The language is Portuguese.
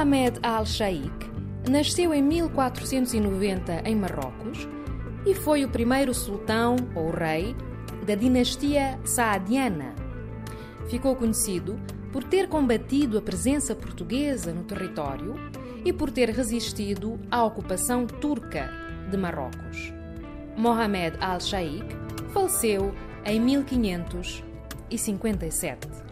Mohamed al-Shaikh nasceu em 1490 em Marrocos e foi o primeiro sultão ou rei da dinastia saadiana. Ficou conhecido por ter combatido a presença portuguesa no território e por ter resistido à ocupação turca de Marrocos. Mohamed al-Shaikh faleceu em 1557.